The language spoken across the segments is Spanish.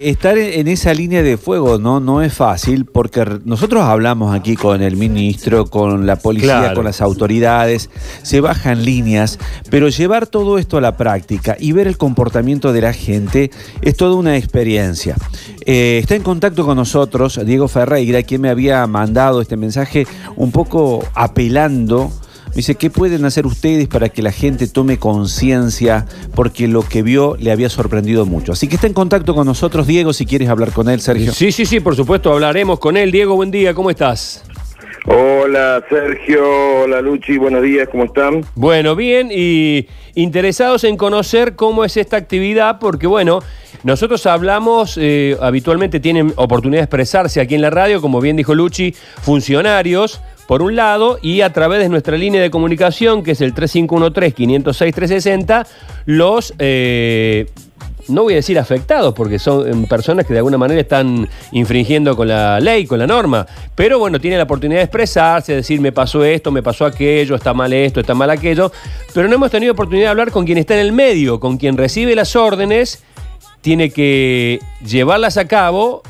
Estar en esa línea de fuego no, no es fácil porque nosotros hablamos aquí con el ministro, con la policía, Claro. con las autoridades, se bajan líneas, pero llevar todo esto a la práctica y ver el comportamiento de la gente es toda una experiencia. Eh, está en contacto con nosotros Diego Ferreira, quien me había mandado este mensaje un poco apelando. Me dice, ¿qué pueden hacer ustedes para que la gente tome conciencia? Porque lo que vio le había sorprendido mucho. Así que está en contacto con nosotros, Diego, si quieres hablar con él, Sergio. Sí, sí, sí, por supuesto, hablaremos con él. Diego, buen día, ¿cómo estás? Hola Sergio, hola Luchi, buenos días, ¿cómo están? Bueno, bien, y interesados en conocer cómo es esta actividad, porque bueno, nosotros hablamos, eh, habitualmente tienen oportunidad de expresarse aquí en la radio, como bien dijo Luchi, funcionarios, por un lado, y a través de nuestra línea de comunicación, que es el 3513-506-360, los... eh, no voy a decir afectados, porque son em, personas que de alguna manera están infringiendo con la ley, con la norma. Pero bueno, tienen la oportunidad de expresarse, de decir, me pasó esto, me pasó aquello, está mal esto, está mal aquello. Pero no hemos tenido oportunidad de hablar con quien está en el medio, con quien recibe las órdenes, tiene que llevarlas a cabo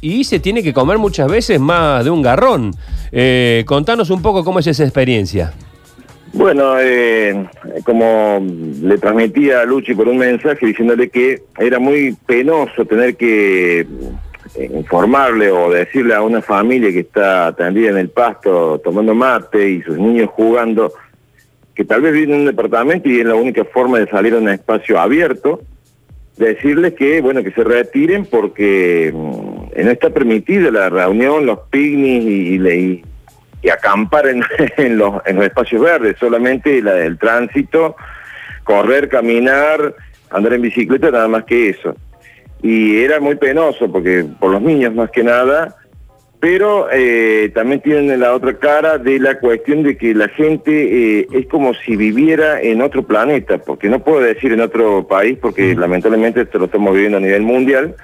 y se tiene que comer muchas veces más de un garrón. Eh, contanos un poco cómo es esa experiencia. Bueno, eh, como le transmití a Luchi por un mensaje diciéndole que era muy penoso tener que eh, informarle o decirle a una familia que está atendida en el pasto tomando mate y sus niños jugando, que tal vez vive en un departamento y es la única forma de salir a un espacio abierto, decirles que, bueno, que se retiren porque mm, no está permitida la reunión, los picnics y, acampar en, en los, en los espacios verdes, solamente la del tránsito, correr, caminar, andar en bicicleta, nada más que eso. Y era muy penoso, porque por los niños más que nada, pero eh, también tienen la otra cara de la cuestión de que la gente eh, es como si viviera en otro planeta, porque no puedo decir en otro país, porque lamentablemente esto lo estamos viviendo a nivel mundial,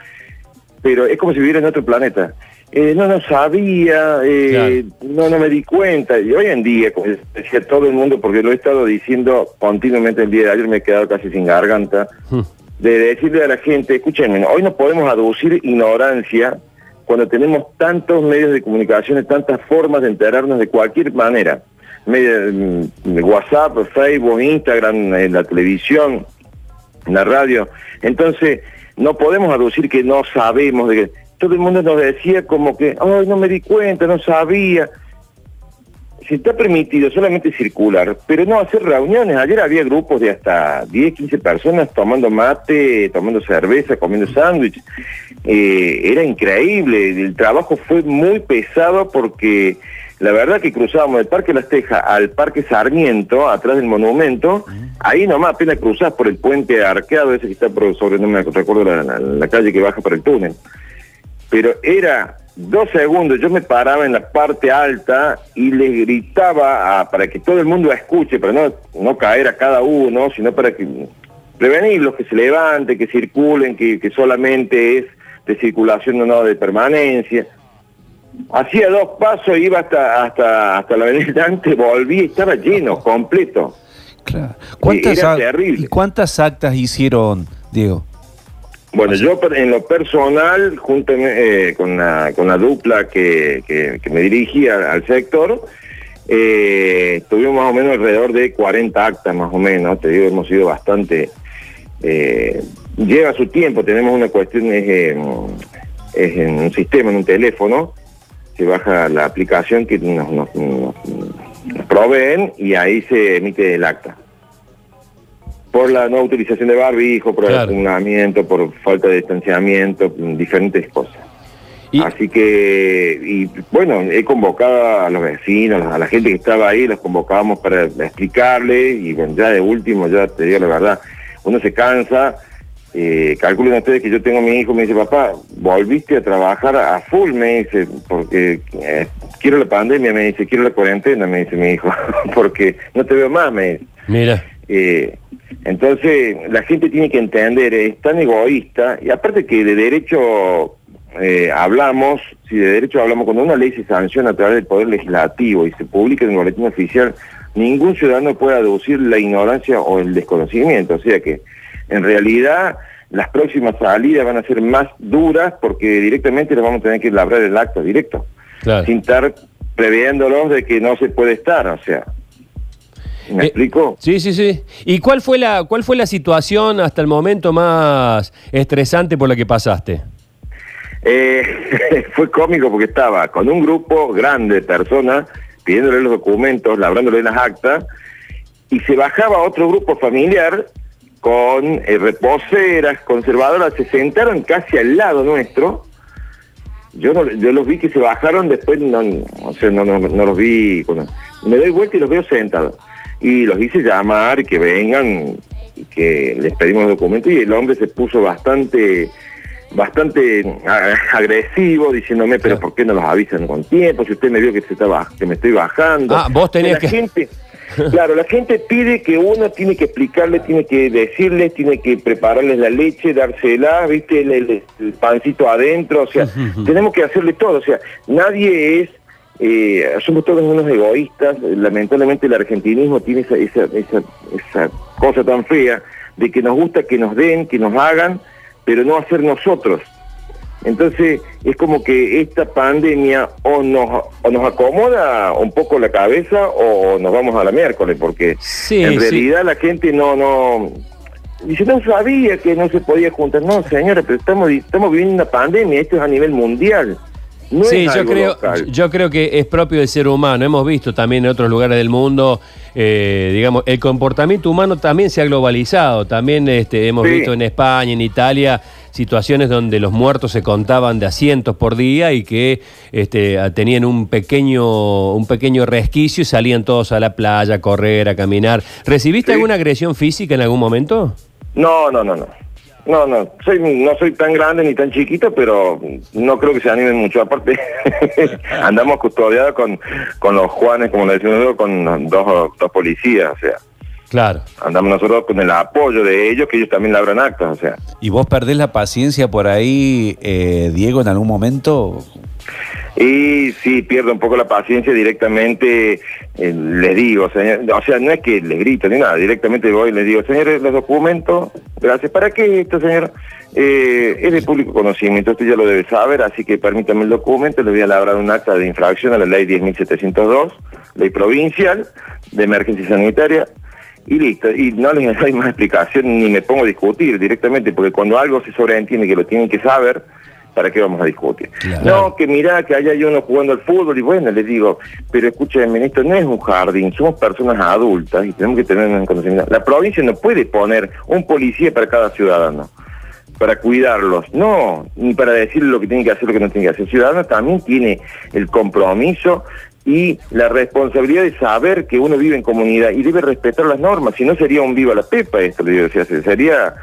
pero es como si viviera en otro planeta. Eh, no, no sabía, eh, no, no me di cuenta. Y hoy en día, como decía todo el mundo, porque lo he estado diciendo continuamente el día de ayer, me he quedado casi sin garganta, Hmm. de decirle a la gente, escúchenme, hoy no podemos aducir ignorancia cuando tenemos tantos medios de comunicación, tantas formas de enterarnos de cualquier manera. Medio, mm, WhatsApp, Facebook, Instagram, en la televisión, en la radio. Entonces, no podemos aducir que no sabemos de que todo el mundo nos decía como que, ay, no me di cuenta, no sabía. Si está permitido solamente circular, pero no hacer reuniones. Ayer había grupos de hasta 10, 15 personas tomando mate, tomando cerveza, comiendo sándwich. Eh, era increíble. El trabajo fue muy pesado porque la verdad que cruzábamos del Parque Las Tejas al Parque Sarmiento, atrás del monumento. Ahí nomás apenas cruzás por el puente arqueado, ese que está por sobre, no me recuerdo la, la- la calle que baja por el túnel pero era dos segundos, yo me paraba en la parte alta y le gritaba a- para que todo el mundo escuche, para no, no caer a cada uno, sino para que prevenirlos, que se levanten, que circulen, que, que solamente es de circulación, no de permanencia. Hacía dos pasos, iba hasta, hasta, hasta la avenida Dante, volví estaba lleno, completo. Claro. ¿Cuántas, era terrible. ¿Y cuántas actas hicieron, Diego? Bueno, yo en lo personal, junto eh, con, la, con la dupla que, que- que me dirigía al sector, eh, tuvimos más o menos alrededor de 40 actas más o menos, te digo, hemos sido bastante... eh, lleva su tiempo, tenemos una cuestión, es, eh, es en un sistema, en un teléfono, se baja la aplicación que nos, nos- nos- nos proveen y ahí se emite el acta por la no utilización de barbijo, por el acumulamiento, por falta de distanciamiento, diferentes cosas. Y- Así que, y bueno, he convocado a los vecinos, a la gente que estaba ahí, los convocábamos para explicarle y bueno, ya de último, ya te digo la verdad, uno se cansa, eh, calculen ustedes que yo tengo a mi hijo, me dice, papá, volviste a trabajar a full, me dice, porque eh, quiero la pandemia, me dice, quiero la cuarentena, me dice mi hijo, porque no te veo más, me dice. Mira. Eh, entonces, la gente tiene que entender, es tan egoísta, y aparte que de derecho eh, hablamos, si de derecho hablamos, cuando una ley se sanciona a través del Poder Legislativo y se publica en el boletín oficial, ningún ciudadano puede aducir la ignorancia o el desconocimiento, o sea que en realidad las próximas salidas van a ser más duras porque directamente les vamos a tener que labrar el acto directo, Claro. sin estar previéndolos de que no se puede estar, o sea. ¿Me Eh, explico? Sí, sí, sí. ¿Y cuál fue la cuál fue la situación hasta el momento más estresante por la que pasaste? Eh, fue cómico porque estaba con un grupo grande de personas pidiéndole los documentos, labrándole las actas, y se bajaba otro grupo familiar con eh, reposeras, conservadoras, se sentaron casi al lado nuestro. Yo no, yo los vi que se bajaron, después no, o sea, no, no, no los vi. me doy vuelta y los veo sentados. Y los hice llamar, que vengan, y que les pedimos documentos, y el hombre se puso bastante bastante agresivo diciéndome pero por qué no los avisan con tiempo si usted me vio que se está que me estoy bajando Ah, vos tenías la que- gente claro la gente pide que uno tiene que explicarle tiene que decirles tiene que prepararles la leche dársela viste el, el- el pancito adentro o sea tenemos que hacerle todo o sea nadie es eh, somos todos unos egoístas lamentablemente el argentinismo tiene esa, esa, esa, esa cosa tan fea de que nos gusta que nos den que nos hagan pero no hacer nosotros. Entonces es como que esta pandemia o nos, o nos acomoda un poco la cabeza o nos vamos a la miércoles, porque Sí, en sí. realidad la gente no, no, dice, no sabía que no se podía juntar. No, señora, pero estamos, estamos viviendo una pandemia, esto es a nivel mundial. No sí, yo creo, local. yo creo que es propio del ser humano. Hemos visto también en otros lugares del mundo, eh, digamos, el comportamiento humano también se ha globalizado. También este, hemos Sí. visto en España, en Italia, situaciones donde los muertos se contaban de a cientos por día y que este, tenían un pequeño, un pequeño resquicio y salían todos a la playa a correr, a caminar. ¿Recibiste Sí. alguna agresión física en algún momento? No, no, no, no. No, no, soy, no soy tan grande ni tan chiquito, pero no creo que se animen mucho. Aparte, andamos custodiados con, con los Juanes, como le decimos con dos, dos policías, o sea, Claro. andamos nosotros con el apoyo de ellos, que ellos también labran actas, o sea. ¿Y vos perdés la paciencia por ahí, eh, Diego, en algún momento? Y sí, pierdo un poco la paciencia directamente, eh, les digo, señor, o sea, no es que les grito ni nada, directamente voy y les digo, señores, los documentos, gracias, ¿para qué esto, señor? Eh, es de público conocimiento, usted ya lo debe saber, así que permítame el documento, le voy a labrar un acta de infracción a la ley 10.702, ley provincial de emergencia sanitaria, y listo, y no les doy más explicación ni me pongo a discutir directamente, porque cuando algo se sobreentiende que lo tienen que saber, ¿para qué vamos a discutir? Claro. No, que mirá que allá hay uno jugando al fútbol, y bueno, les digo, pero escúcheme, esto no es un jardín, somos personas adultas y tenemos que tener en conocimiento. La provincia no puede poner un policía para cada ciudadano para cuidarlos, no, ni para decirle lo que tiene que hacer, lo que no tiene que hacer. El ciudadano también tiene el compromiso y la responsabilidad de saber que uno vive en comunidad y debe respetar las normas, si no sería un viva la pepa esto, o sea, sería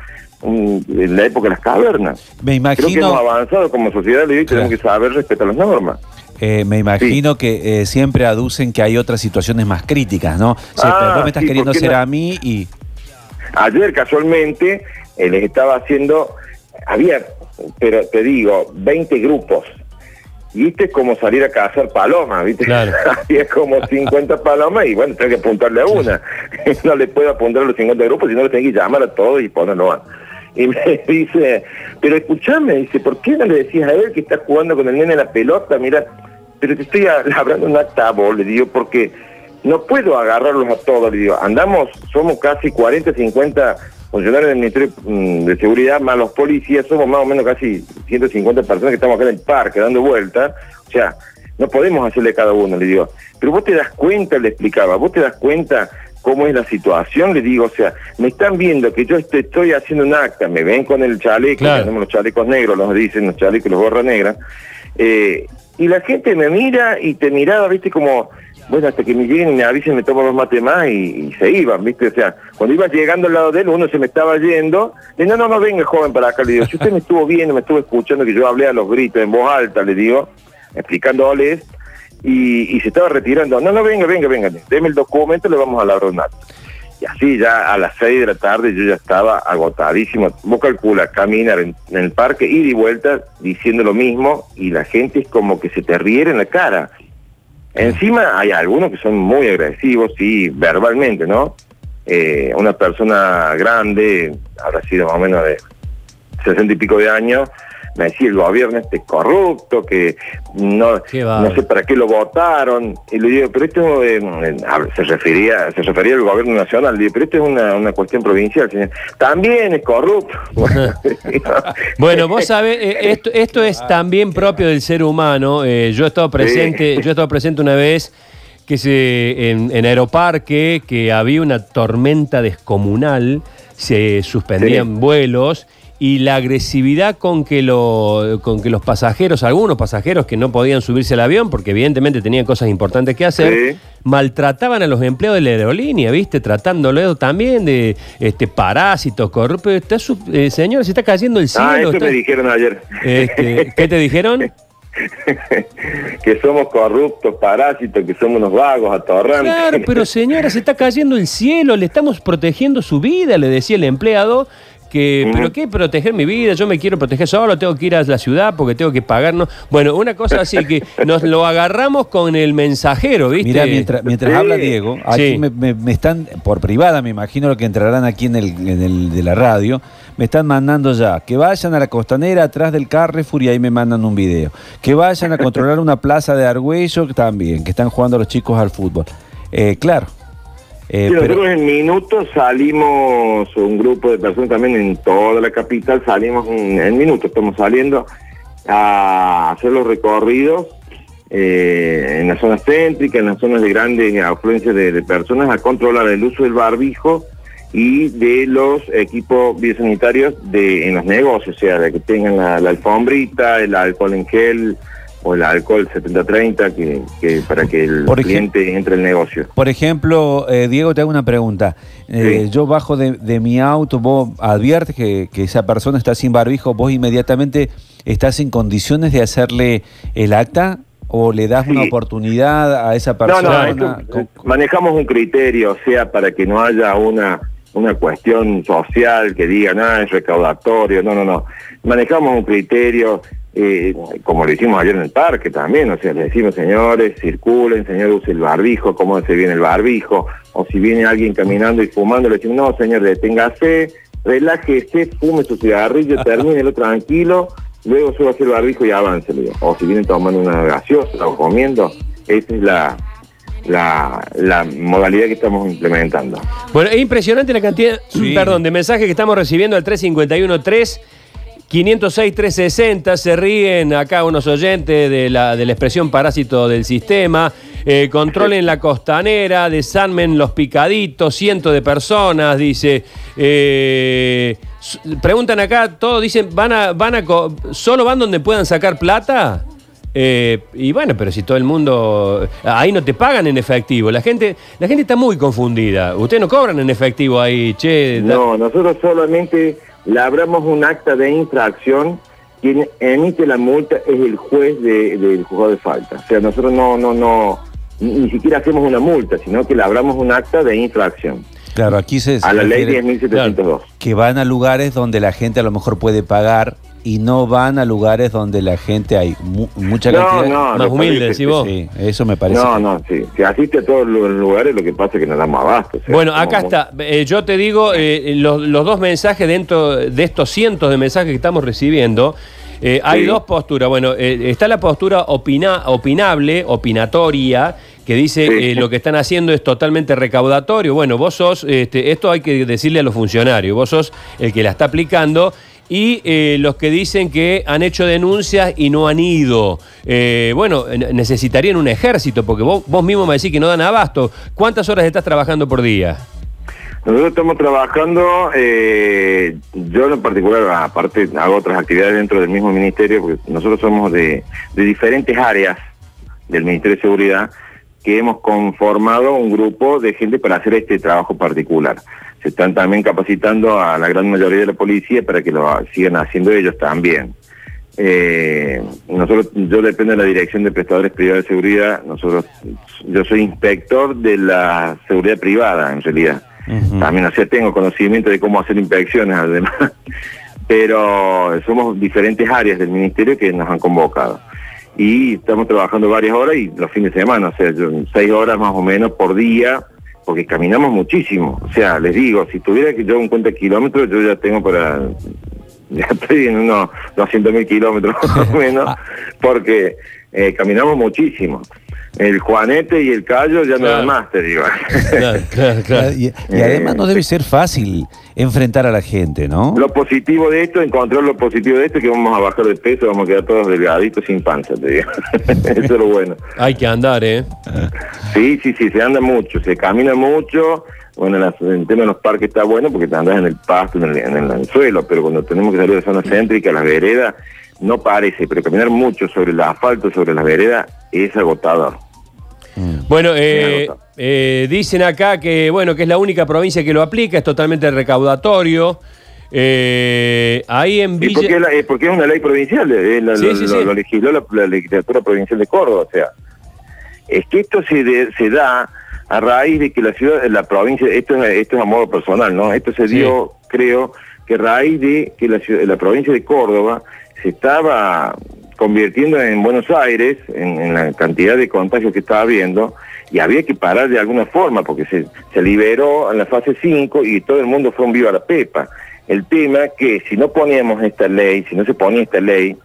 un- en la época de las cavernas. Me Creo que imagino, hemos avanzado como sociedad, le digo, y tenemos Claro. que saber respetar las normas. eh, me imagino que eh, siempre aducen que hay otras situaciones más críticas, ¿no? Sí, Ah, pero vos me estás sí, queriendo ¿por qué hacer no? a mí y... Ayer casualmente eh, les estaba haciendo, había, pero te digo, 20 grupos. Es como salir a cazar palomas, ¿viste? Claro. Había como 50 palomas y bueno, tengo que apuntarle a una. no le puedo apuntar a los 50 grupos, sino le tengo que llamar a todos y ponerlo a. Y me dice, pero escúchame, dice, ¿por qué no le decías a él que está jugando con el nene en la pelota? Mira, pero te estoy hablando un acta, vos, le digo, porque no puedo agarrarlos a todos, le digo, andamos, somos casi 40, 50 funcionarios del Ministerio mm, de Seguridad, más los policías, somos más o menos casi 150 personas que estamos acá en el parque dando vueltas, o sea, no podemos hacerle cada uno, le digo, pero vos te das cuenta, le explicaba, vos te das cuenta cómo es la situación, le digo, o sea, me están viendo que yo estoy haciendo un acta, me ven con el chaleco, Claro. tenemos los chalecos negros, los dicen, los chalecos, los gorras negras, eh, y la gente me mira y te miraba, viste, como, bueno, hasta que me lleguen y me avisen, me toman los mates y, se iban, viste, o sea, cuando iba llegando al lado de él, uno se me estaba yendo, le digo, no, no, no, venga joven para acá, le digo, si usted me estuvo viendo, me estuvo escuchando que yo hablé a los gritos en voz alta, le digo, explicándoles, y, y se estaba retirando, no, no, venga, venga, venga, deme el documento, le vamos a labrar un. Y así ya a las 6 de la tarde yo ya estaba agotadísimo. Vos calcula, caminar en, en el parque, ir y vuelta diciendo lo mismo y la gente es como que se te riera en la cara. Encima hay algunos que son muy agresivos, sí, verbalmente, ¿no? Eh, una persona grande, habrá sido más o menos de sesenta y pico de años, me decía el gobierno este es corrupto, que no, no sé para qué lo votaron. Y le digo, pero esto eh, ver, se refería se refería al gobierno nacional. Le digo, pero esto es una, una cuestión provincial, señor. También es corrupto. Bueno, vos sabés, eh, esto, esto es también propio del ser humano. Eh, yo he estado presente, Sí. yo he estado presente una vez que se en, en Aeroparque, que había una tormenta descomunal, se suspendían Sí. vuelos y la agresividad con que, lo, con que los pasajeros, algunos pasajeros que no podían subirse al avión porque evidentemente tenían cosas importantes que hacer, Sí. maltrataban a los empleados de la aerolínea, ¿viste? Tratándolo también de este parásitos, corruptos. Está su- eh, señor, se está cayendo el cielo. ah, eso está- me dijeron ayer. Este, ¿Qué te dijeron? que somos corruptos, parásitos, que somos unos vagos, atorrantes. Claro, pero señora, se está cayendo el cielo, le estamos protegiendo su vida, le decía el empleado. Que. ¿Pero qué proteger mi vida? Yo me quiero proteger solo, tengo que ir a la ciudad porque tengo que pagarnos. Bueno, una cosa así que nos lo agarramos con el mensajero, ¿viste? Mira, mientras, mientras Sí. habla Diego, aquí Sí. me, me- me están, por privada, me imagino lo que entrarán aquí en el, en el de la radio, me están mandando ya que vayan a la costanera atrás del Carrefour y ahí me mandan un video. Que vayan a controlar una plaza de Argüello también, que están jugando los chicos al fútbol. Eh, claro. Eh, Sí, pero- nosotros en minutos salimos, un grupo de personas también en toda la capital, salimos en, en minutos, estamos saliendo a hacer los recorridos eh, en las zonas céntricas, en las zonas de grandes afluencias de, de personas, a controlar el uso del barbijo y de los equipos biosanitarios de, en los negocios, o sea, de que tengan la, la alfombrita, el alcohol en gel o el alcohol 70-30, que, que para que el Por cliente entre al negocio. Por ejemplo, eh, Diego, te hago una pregunta. Eh, Sí. Yo bajo de, de mi auto, vos adviertes que, que esa persona está sin barbijo, vos inmediatamente estás en condiciones de hacerle el acta o le das una oportunidad a esa No, persona. no, esto, Con- eh, manejamos un criterio, o sea, para que no haya una, una cuestión social que digan, ah, es recaudatorio, no, no, no. Manejamos un criterio, eh, como lo hicimos ayer en el parque también, o sea, le decimos, señores, circulen, señor, use el barbijo, cómo se viene el barbijo, o si viene alguien caminando y fumando, le decimos, no, señor, deténgase, relájese, fume su cigarrillo, termínelo tranquilo, luego suba el barbijo y avance, le digo. o si viene tomando una gaseosa o comiendo, esa es la, la, la modalidad que estamos implementando. Bueno, es impresionante la cantidad, Sí. perdón, de mensajes que estamos recibiendo al 351-3. 506-360, se ríen acá unos oyentes de la, de la expresión parásito del sistema, eh, controlen la costanera, desarmen los picaditos, cientos de personas, dice, eh, preguntan acá, todos dicen, ¿van a, van a, solo van donde puedan sacar plata? Eh, y bueno, pero si todo el mundo. Ahí no te pagan en efectivo. La gente, la gente está muy confundida. Ustedes no cobran en efectivo ahí, che. No, nosotros solamente labramos un acta de infracción. Quien emite la multa es el juez de- del juzgado de falta. O sea, nosotros no, no, no, ni siquiera hacemos una multa, sino que labramos un acta de infracción Claro, aquí se, se a la ley refiere 10.702. que van a lugares donde la gente a lo mejor puede pagar y no van a lugares donde la gente hay mu- mucha No, cantidad. no, Más no, humilde, decís vos. Sí, eso me parece. No, no, sí. Se asiste a todos los lugares, lo que pasa es que nos damos abasto. o sea, Bueno, acá muy- está. Eh, yo te digo, eh, los, los dos mensajes dentro de estos cientos de mensajes que estamos recibiendo. eh, hay Sí. dos posturas. Bueno, eh, está la postura opina- opinable, opinatoria, que dice Sí. eh, lo que están haciendo es totalmente recaudatorio. Bueno, vos sos, este, esto hay que decirle a los funcionarios, vos sos el que la está aplicando. Y eh, los que dicen que han hecho denuncias y no han ido. Eh, bueno, ne- necesitarían un ejército, porque vos, vos mismo me decís que no dan abasto. ¿Cuántas horas estás trabajando por día? Nosotros estamos trabajando, eh, yo en particular, aparte hago otras actividades dentro del mismo ministerio, porque nosotros somos de diferentes áreas del Ministerio de Seguridad que hemos conformado un grupo de gente para hacer este trabajo particular. Se están también capacitando a la gran mayoría de la policía para que lo sigan haciendo ellos también. Eh, nosotros, yo dependo de la Dirección de Prestadores Privados de Seguridad. Nosotros, yo soy inspector de la seguridad privada, en realidad. También, o sea, tengo conocimiento de cómo hacer inspecciones, además. Pero somos diferentes áreas del ministerio que nos han convocado. Y estamos trabajando varias horas y los fines de semana, o sea, seis horas más o menos por día, porque caminamos muchísimo. O sea, les digo, si tuviera que yo un cuenta de kilómetros, yo ya tengo para ya estoy en unos 200 mil kilómetros más o menos, porque eh, caminamos muchísimo. El Juanete y el Cayo ya no Claro. dan más, te digo. Claro, claro, claro. Y, y además no debe ser fácil enfrentar a la gente, ¿no? Lo positivo de esto, encontrar lo positivo de esto, es que vamos a bajar de peso, vamos a quedar todos delgaditos sin panza, te digo. Eso es lo bueno. Hay que andar, ¿eh? Sí, sí, sí, se anda mucho, se camina mucho. Bueno, en las- el tema de los parques está bueno porque te andas en el pasto, en el, en el- en el suelo, pero cuando tenemos que salir de zona céntrica, las veredas, no parece, pero caminar mucho sobre el asfalto, sobre las veredas, es agotador. Bueno, eh, eh, dicen acá que bueno que es la única provincia que lo aplica, es totalmente recaudatorio. Eh, ahí en ¿Y Villa... por qué, la- eh, porque es una ley provincial? eh, la- Sí, lo, sí, lo- sí. lo legisló la, la legislatura provincial de Córdoba. O sea, es que esto se, de- se da a raíz de que la ciudad, la provincia, esto es, esto es a modo personal, ¿no? Esto se dio, creo, que a raíz de que la, ciudad- la provincia de Córdoba se estaba convirtiendo en Buenos Aires, en, la cantidad de contagios que estaba habiendo, y había que parar de alguna forma, porque se, se liberó en la fase 5 y todo el mundo fue un viva la pepa. El tema que si no poníamos esta ley, si no se ponía esta ley,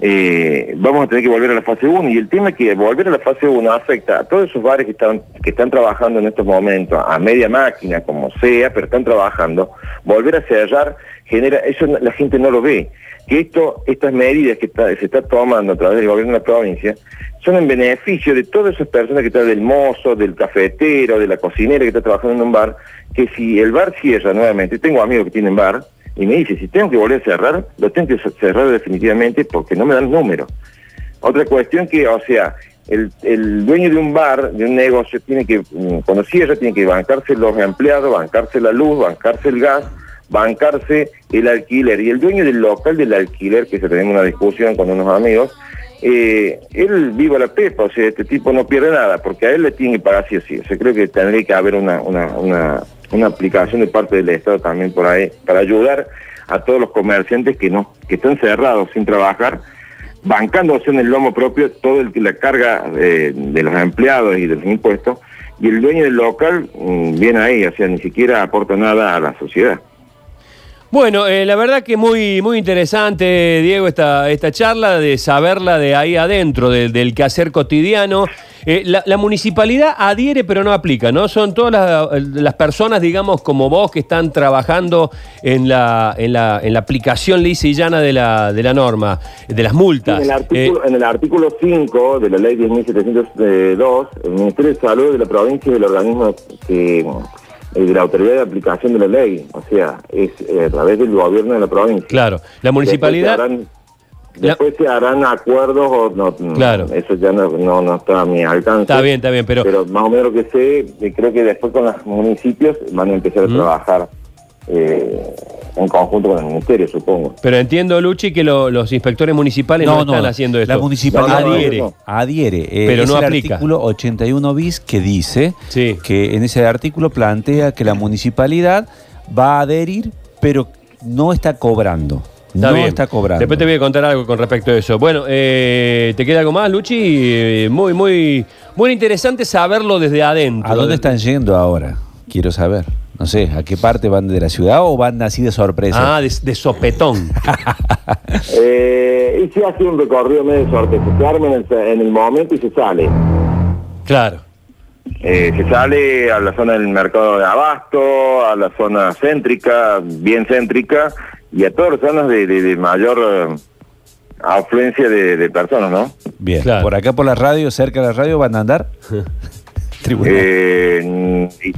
eh, vamos a tener que volver a la fase 1. Y el tema es que volver a la fase 1 afecta a todos esos bares que están, que están trabajando en estos momentos, a media máquina, como sea, pero están trabajando. Volver a cerrar genera, eso la gente no lo ve. Que esto, estas medidas que se está tomando a través del gobierno de la provincia son en beneficio de todas esas personas que están del mozo, del cafetero, de la cocinera que está trabajando en un bar, que si el bar cierra nuevamente, tengo amigos que tienen bar, y me dice, si tengo que volver a cerrar, lo tengo que cerrar definitivamente porque no me dan número. Otra cuestión que, o sea, el, el dueño de un bar, de un negocio, tiene que, mm, cuando cierra, tiene que bancarse los empleados, bancarse la luz, bancarse el gas, bancarse el alquiler. Y el dueño del local del alquiler, que se tenemos una discusión con unos amigos, eh, él viva la pepa, o sea, este tipo no pierde nada, porque a él le tiene que pagar sí o sí. O sea, creo que tendría que haber una, una, una, una aplicación de parte del Estado también por ahí, para ayudar a todos los comerciantes que no, que están cerrados sin trabajar, bancándose en el lomo propio toda la carga eh, de los empleados y de los impuestos, y el dueño del local mm, viene ahí, o sea, ni siquiera aporta nada a la sociedad. Bueno, eh, la verdad que muy, muy interesante, Diego, esta, esta charla, de saberla de ahí adentro, de- del quehacer cotidiano. Eh, la, la municipalidad adhiere pero no aplica, ¿no? Son todas las, las personas, digamos, como vos, que están trabajando en la, en la, en la aplicación lisa y llana de la, de la norma, de las multas. En el, artículo, Eh, en el artículo 5 de la ley 10.702, el Ministerio de Salud de la provincia y el organismo que, de la autoridad de aplicación de la ley, o sea, es eh, a través del gobierno de la provincia. claro, la municipalidad... Después se harán, La- después se harán acuerdos o no, Claro. eso ya no, no, no está a mi alcance. Está bien, está bien, pero... Pero más o menos lo que sé, eh, creo que después con los municipios van a empezar a Mm. trabajar eh, en conjunto con el ministerio, supongo. Pero entiendo, Luchi, que lo- los inspectores municipales no, están haciendo esto. La municipalidad No, no, no, adhiere. no. adhiere. eh, Pero es no el aplica. artículo 81 bis que dice Sí. que en ese artículo plantea que la municipalidad va a adherir, pero no está cobrando. Está no bien. está cobrando. Después te voy a contar algo con respecto a eso. Bueno, eh, ¿te queda algo más, Luchi? Eh, muy, muy, muy interesante saberlo desde adentro. ¿A dónde están yendo ahora? Quiero saber. No sé, ¿a qué parte van de la ciudad o van así de sorpresa? Ah, de, de sopetón. Eh, y se hace un recorrido medio sorteo, se arma en el, en el momento y se sale. claro. Eh, se sale a la zona del mercado de abasto, a la zona céntrica, bien céntrica, y a todas las zonas de, de- de mayor eh, afluencia de, de personas, ¿no? Bien, Claro. por acá por la radio, cerca de la radio, van a andar. Tribunal. Eh, y-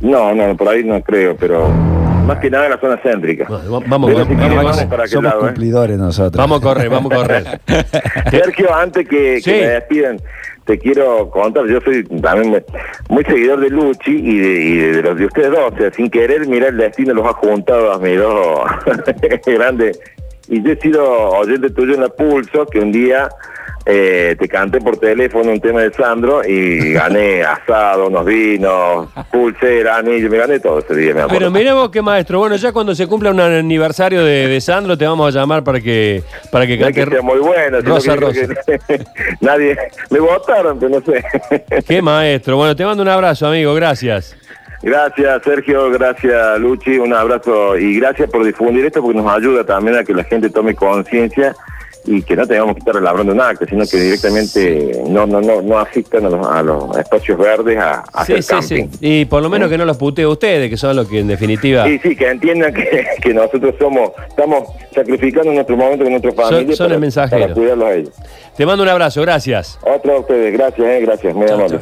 no, no, por ahí no creo, pero más que nada en la zona céntrica. Bueno, vamos, Pero si vamos, vamos, vamos para aquel Somos lado, ¿eh? cumplidores nosotros. vamos a correr, vamos a correr. Sergio, antes que, que Sí. me despidan, te quiero contar, yo soy también muy seguidor de Luchi y de, y de los de ustedes dos, o sea, sin querer, mira, el destino los ha juntado a mis dos grandes. Y yo he sido oyente tuyo en la Pulso, que un día eh, te canté por teléfono un tema de Sandro y gané asado, unos vinos, pulsera, anillo, me gané todo ese día, me acuerdo. Pero mirá vos qué maestro. Bueno, ya cuando se cumpla un aniversario de, de Sandro, te vamos a llamar para que, para que No es que cante. sea muy bueno, Rosa, que que nadie me votaron, pero no sé. Qué maestro. Bueno, te mando un abrazo, amigo. Gracias. Gracias, Sergio, gracias, Luchi, un abrazo y gracias por difundir esto porque nos ayuda también a que la gente tome conciencia y que no tengamos que estar elaborando un acta, sino que directamente no no no no asistan a los, a los espacios verdes a, a Sí, hacer sí, camping. sí. Y por lo menos que no los putee ustedes, que son los que en definitiva Sí, sí, que entiendan que, que nosotros somos, estamos sacrificando nuestro momento con nuestra familia son el para, mensajero. para cuidarlos a ellos. Te mando un abrazo, gracias. Otro a ustedes, gracias, eh, gracias, muy amable.